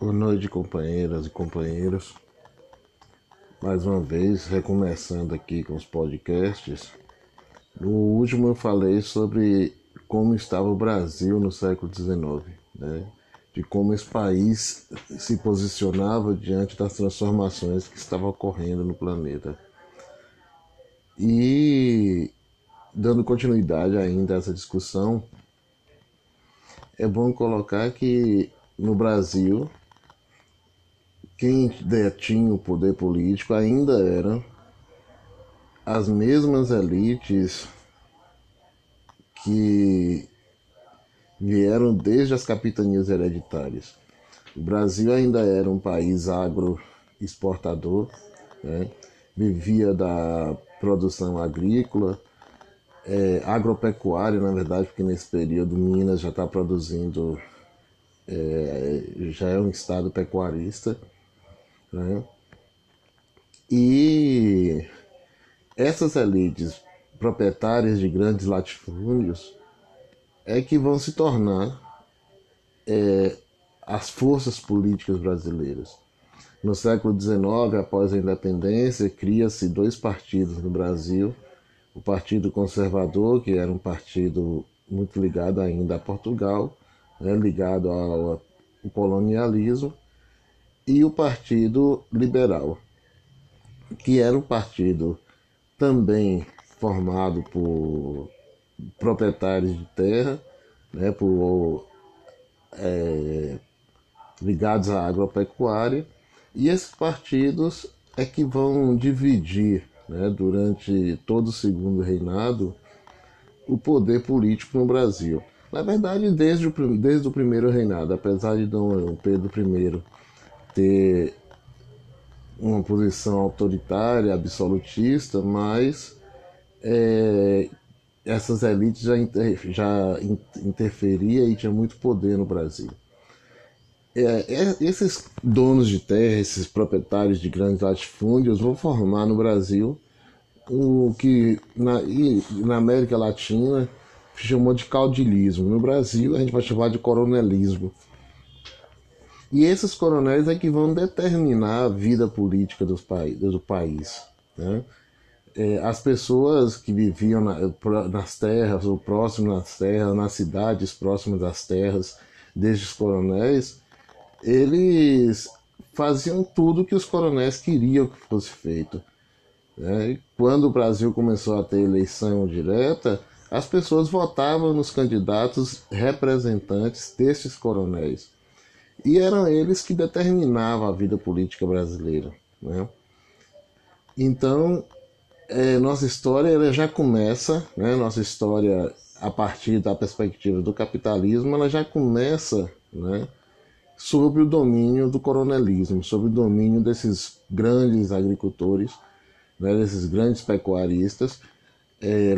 Boa noite, companheiras e companheiros. Mais uma vez, recomeçando aqui com os podcasts. No último, eu falei sobre como estava o Brasil no século XIX, né? de como esse país se posicionava diante das transformações que estavam ocorrendo no planeta. E, dando continuidade ainda a essa discussão, é bom colocar que no Brasil quem detinha o poder político ainda eram as mesmas elites que vieram desde as capitanias hereditárias. O Brasil ainda era um país agroexportador, né? vivia da produção agrícola, é, agropecuária, na verdade, porque nesse período Minas já está produzindo, é, já é um estado pecuarista. Né? E essas elites proprietárias de grandes latifúndios é que vão se tornar é, as forças políticas brasileiras. No século XIX, após a independência, cria-se dois partidos no Brasil: o Partido Conservador, que era um partido muito ligado ainda a Portugal, né, ligado ao, ao colonialismo, e o Partido Liberal, que era um partido também formado por proprietários de terra, né, por, é, ligados à agropecuária, e esses partidos é que vão dividir né, durante todo o segundo reinado o poder político no Brasil. Na verdade, desde o, desde o primeiro reinado, apesar de Dom Pedro I ter uma posição autoritária, absolutista, mas é, essas elites já, inter, já interferia e tinha muito poder no Brasil. É, é, esses donos de terra, esses proprietários de grandes latifúndios vão formar no Brasil o que na, na América Latina chamou de caudilismo. No Brasil a gente vai chamar de coronelismo. E esses coronéis é que vão determinar a vida política dos do país. Né? É, as pessoas que viviam na, nas terras, ou próximas das terras, nas cidades próximas das terras destes coronéis, eles faziam tudo que os coronéis queriam que fosse feito. Né? Quando o Brasil começou a ter eleição direta, as pessoas votavam nos candidatos representantes destes coronéis. E eram eles que determinavam a vida política brasileira. Né? Então, é, nossa história ela já começa, né? nossa história a partir da perspectiva do capitalismo, ela já começa né? sob o domínio do coronelismo, sob o domínio desses grandes agricultores, né? desses grandes pecuaristas, é,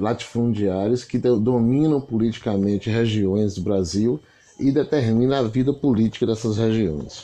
latifundiários que dominam politicamente regiões do Brasil e determina a vida política dessas regiões.